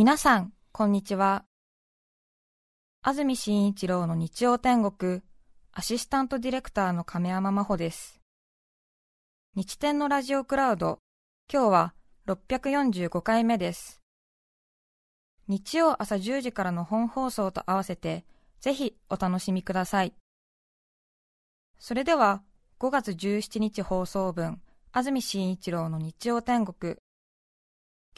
皆さん、こんにちは。安住紳一郎の日曜天国、アシスタントディレクターの亀山真帆です。日天のラジオクラウド、今日は645回目です。日曜朝10時からの本放送と合わせて、ぜひお楽しみください。それでは、5月17日放送分、安住紳一郎の日曜天国。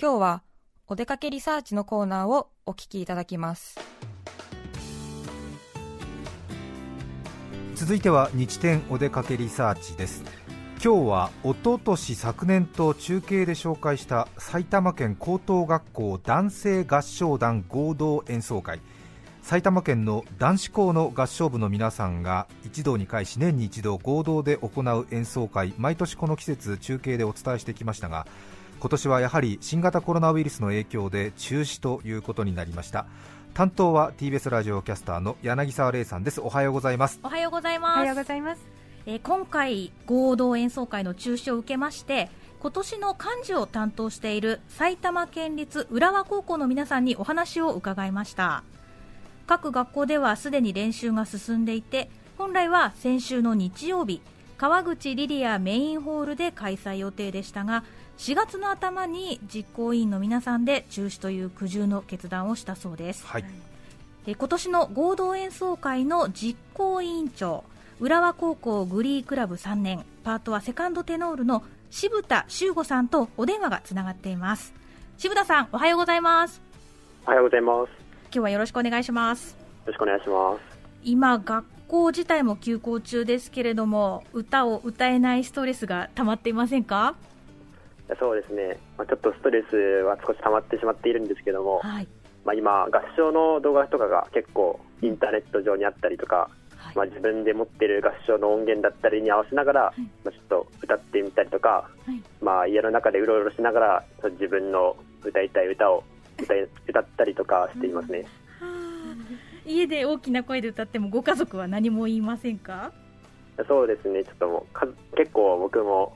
今日は、お出かけリサーチのコーナーをお聞きいただきます。続いては日天お出かけリサーチです。今日はおととし昨年と中継で紹介した埼玉県高等学校男性合唱団合同演奏会。埼玉県の男子校の合唱部の皆さんが一堂に会し年に一度合同で行う演奏会。毎年この季節中継でお伝えしてきましたが今年はやはり新型コロナウイルスの影響で中止ということになりました。担当は TBS ラジオキャスターの柳沢玲さんです。おはようございます。おはようございます。おはようございます。えー、今回合同演奏会の中止を受けまして今年の幹事を担当している埼玉県立浦和高校の皆さんにお話を伺いました。各学校ではすでに練習が進んでいて本来は先週の日曜日川口リリアメインホールで開催予定でしたが4月の頭に実行委員の皆さんで中止という苦渋の決断をしたそうです、はい、え今年の合同演奏会の実行委員長浦和高校グリークラブ3年パートはセカンドテノールの渋田修吾さんとお電話がつながっています。渋田さんおはようございます。おはようございます。今日はよろしくお願いします。よろしくお願いします。今学校自体も休校中ですけれども歌を歌えないストレスが溜まっていませんか？そうですね、まあ、ちょっとストレスは少し溜まってしまっているんですけども、はい、まあ、今、合唱の動画とかが結構インターネット上にあったりとか、はい、まあ、自分で持っている合唱の音源だったりに合わせながら、はい、まあ、ちょっと歌ってみたりとか、まあ、家の中でうろうろしながら自分の歌いたい歌を歌い歌ったりとかしていますね、家で大きな声で歌ってもご家族は何も言いませんか？そうですね。ちょっともう結構僕も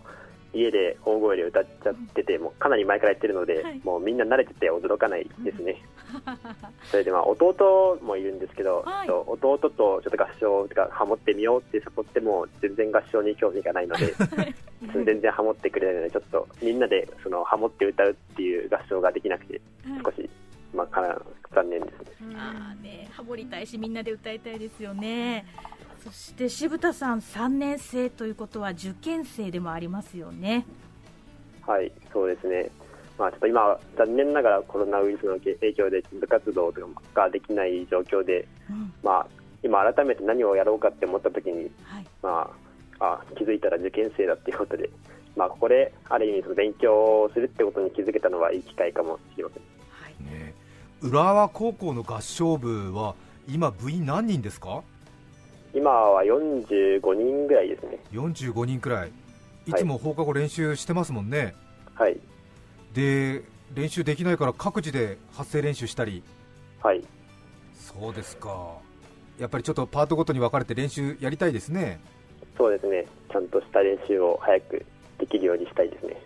家で大声で歌っちゃってて、もうかなり前からやってるので、はい、もうみんな慣れてて驚かないですね。それでまあ弟もいるんですけど、はい、弟とちょっと合唱とかハモってみようって誘っても全然合唱に興味がないので、全然ハモってくれないのでちょっとみんなでそのハモって歌うっていう合唱ができなくて少し、まあ、か残念ですね。あねハモりたいしみんなで歌いたいですよね。そして渋田さん、3年生ということは受験生でもありますよね。はいそうですね、まあ、ちょっと今、残念ながらコロナウイルスの影響で部活動とかができない状況で、うん、まあ、今、改めて何をやろうかって思ったときに、はい、まあ、あ気づいたら受験生だっていうことで、まあ、ここである意味その勉強をするってことに気づけたのはいい機会かもしれません、浦和高校の合唱部は今、部員何人ですか？今は45人ぐらいですね。45人くらい。いつも放課後練習してますもんね。はい。で練習できないから各自で発声練習したり。はい。そうですか。やっぱりちょっとパートごとに分かれて練習やりたいですね。そうですね。ちゃんとした練習を早くできるようにしたいですね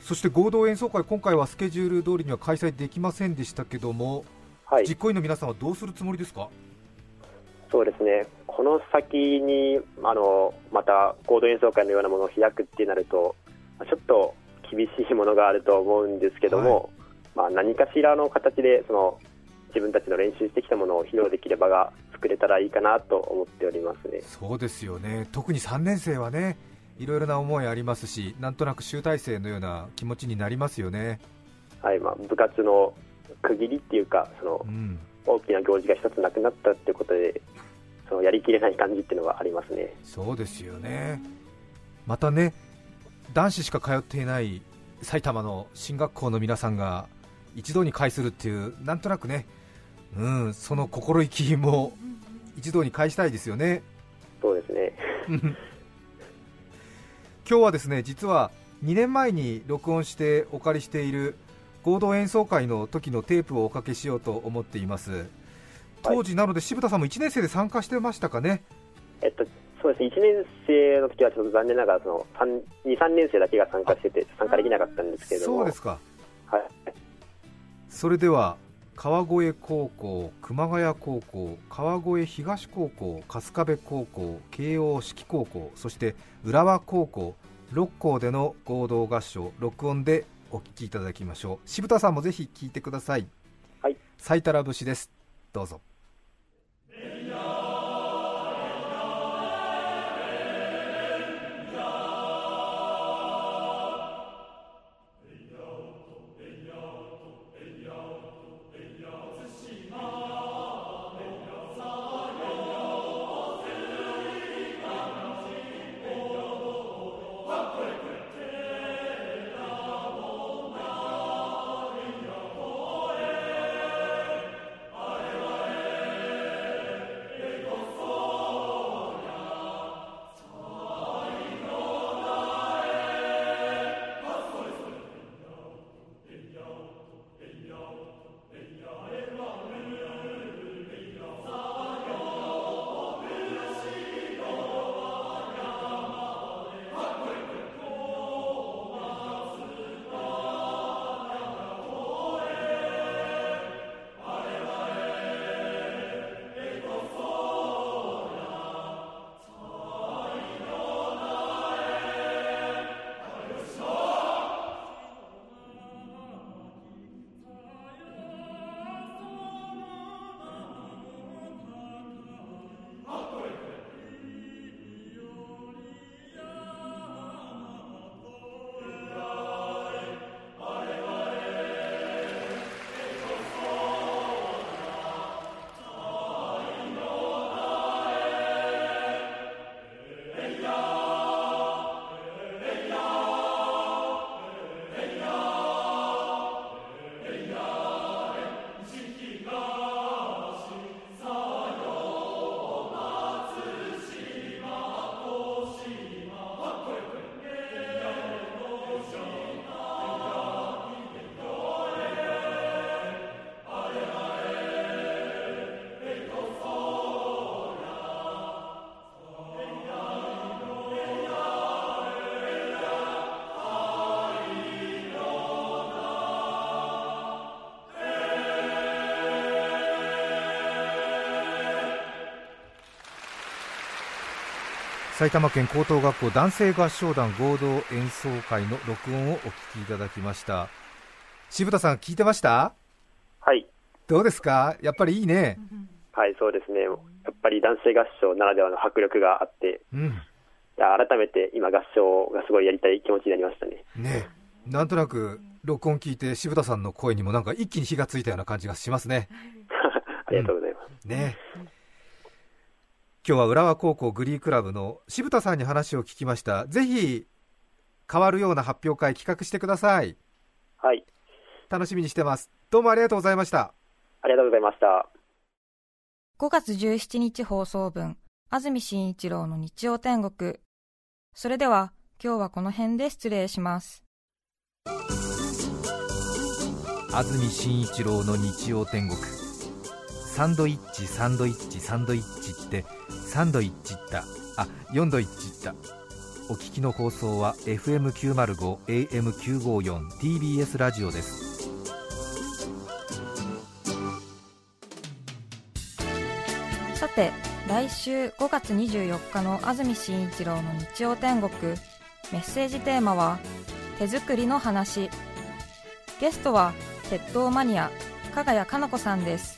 そして合同演奏会今回はスケジュール通りには開催できませんでしたけども、はい、実行委員の皆さんはどうするつもりですか？そうですね。この先にあのまた合同演奏会のようなものを開くってなるとちょっと厳しいものがあると思うんですけども、はい、まあ、何かしらの形でその自分たちの練習してきたものを披露できる場が作れたらいいかなと思っておりますね。そうですよね。特に3年生はねいろいろな思いありますしなんとなく集大成のような気持ちになりますよね。はいまあ、部活の区切りっていうかその、うん、大きな行事が一つなくなったってことでそのやりきれない感じっていうのはありますね。そうですよね。またね男子しか通っていない埼玉の進学校の皆さんが一堂に会するっていうなんとなくね、うん、その心意気も一堂に会したいですよね。そうですね 今日はですね実は2年前に録音してお借りしている合同演奏会の時のテープをおかけしようと思っています。当時なので渋田さんも1年生で参加してましたかね？えっとそうですね。1年生の時はちょっと残念ながらその2、3年生だけが参加してて参加できなかったんですけれども、そうですか、はい、それでは川越高校、熊谷高校、川越東高校、春日部高校、慶応式高校、そして浦和高校、6校での合同合唱、録音でお聴きいただきましょう。渋田さんもぜひ聴いてください。はい。最たら節です。どうぞ。埼玉県高等学校男性合唱団合同演奏会の録音をお聞きいただきました。渋田さん聞いてました？はい。どうですか？やっぱりいいね。はいそうですね。やっぱり男性合唱ならではの迫力があって、うん、改めて今合唱がすごいやりたい気持ちになりましたね。ね。なんとなく録音聞いて渋田さんの声にもなんか一気に火がついたような感じがしますね。ありがとうございます、うん、ね今日は浦和高校グリークラブの渋田さんに話を聞きました。ぜひ変わるような発表会企画してください。はい。楽しみにしてます。どうもありがとうございました。ありがとうございました。5月17日放送分安住紳一郎の日曜天国。それでは今日はこの辺で失礼します。安住紳一郎の日曜天国サンドイッチサンドイッチサンドイッチって3度言っちった。あ4度言っちった。お聞きの放送は FM905 AM954 TBS ラジオです。さて来週5月24日の安住紳一郎の日曜天国。メッセージテーマは手作りの話。ゲストは鉄塔マニア加賀谷かな子さんです。